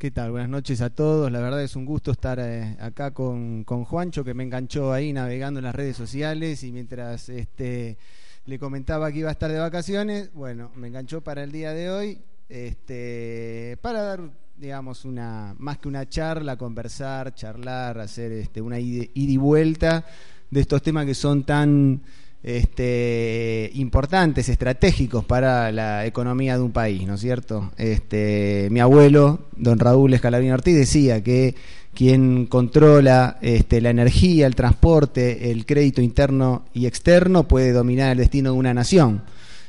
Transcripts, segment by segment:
¿Qué tal? Buenas noches a todos. La verdad es un gusto estar eh, acá con, con, Juancho, que me enganchó ahí navegando en las redes sociales y mientras este, le comentaba que iba a estar de vacaciones, bueno, me enganchó para el día de hoy, este, para dar, digamos, una más que una charla, conversar, charlar, hacer este, una ida y vuelta de estos temas que son tan este, importantes, estratégicos para la economía de un país, ¿no es cierto? Este, mi abuelo, don Raúl Escalabrín Ortiz, decía que quien controla este, la energía, el transporte, el crédito interno y externo puede dominar el destino de una nación.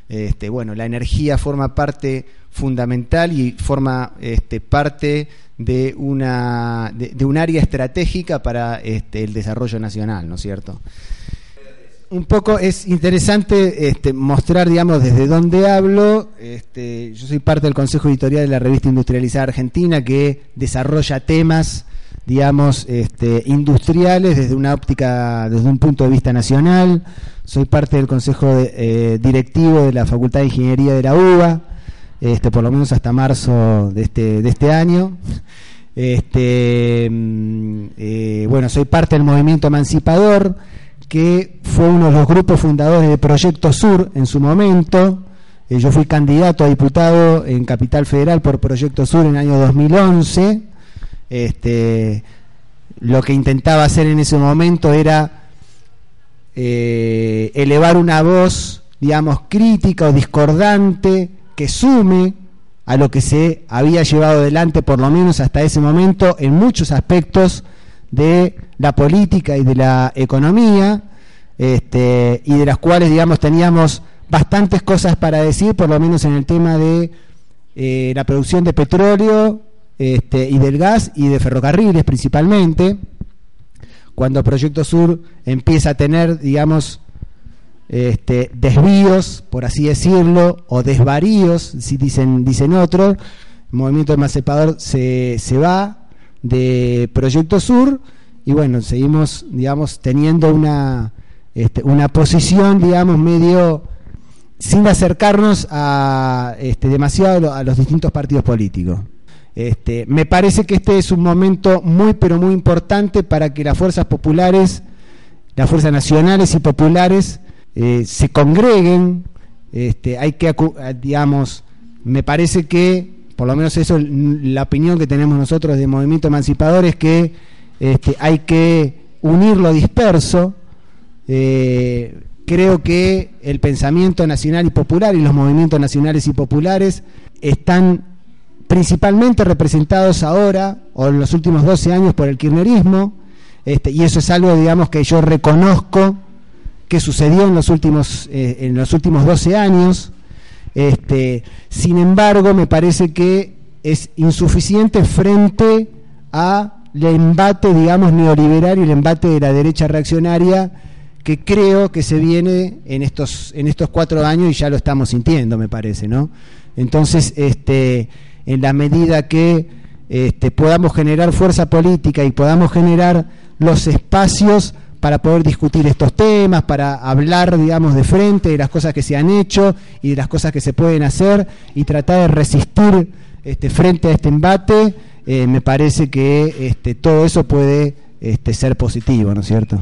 Este, bueno, la energía forma parte fundamental y forma este, parte de una de, un área estratégica para este, el desarrollo nacional, ¿no es cierto? Un poco es interesante este, mostrar, digamos, desde dónde hablo. Este, yo soy parte del Consejo Editorial de la revista Industrializada Argentina que desarrolla temas, digamos, este, industriales desde una óptica, desde un punto de vista nacional. Soy parte del Consejo eh, Directivo de la Facultad de Ingeniería de la UBA, este, por lo menos hasta marzo de este, de este año. Este, mm, eh, bueno, soy parte del movimiento emancipador que fue uno de los grupos fundadores de Proyecto Sur en su momento. Eh, yo fui candidato a diputado en Capital Federal por Proyecto Sur en el año 2011. Este, lo que intentaba hacer en ese momento era eh, elevar una voz, digamos, crítica o discordante que sume a lo que se había llevado adelante, por lo menos hasta ese momento, en muchos aspectos de la política y de la economía, este, y de las cuales, digamos, teníamos bastantes cosas para decir, por lo menos en el tema de eh, la producción de petróleo este, y del gas y de ferrocarriles principalmente. Cuando Proyecto Sur empieza a tener, digamos, este, desvíos, por así decirlo, o desvaríos, si dicen, dicen otros, el movimiento emancipador se, se va de Proyecto Sur y bueno, seguimos, digamos, teniendo una, este, una posición, digamos, medio sin acercarnos a este, demasiado a los distintos partidos políticos. Este, me parece que este es un momento muy, pero muy importante para que las fuerzas populares, las fuerzas nacionales y populares, eh, se congreguen. Este, hay que, digamos, me parece que por lo menos eso la opinión que tenemos nosotros de Movimiento Emancipador es que este, hay que unir lo disperso. Eh, creo que el pensamiento nacional y popular y los movimientos nacionales y populares están principalmente representados ahora o en los últimos 12 años por el kirchnerismo, este, y eso es algo, digamos, que yo reconozco que sucedió en los últimos, eh, en los últimos 12 años. Este, sin embargo, me parece que es insuficiente frente a el embate, digamos, neoliberal y el embate de la derecha reaccionaria que creo que se viene en estos, en estos cuatro años y ya lo estamos sintiendo, me parece, ¿no? Entonces, este, en la medida que este, podamos generar fuerza política y podamos generar los espacios para poder discutir estos temas, para hablar, digamos, de frente de las cosas que se han hecho y de las cosas que se pueden hacer y tratar de resistir este, frente a este embate, eh, me parece que este, todo eso puede este, ser positivo, ¿no es cierto?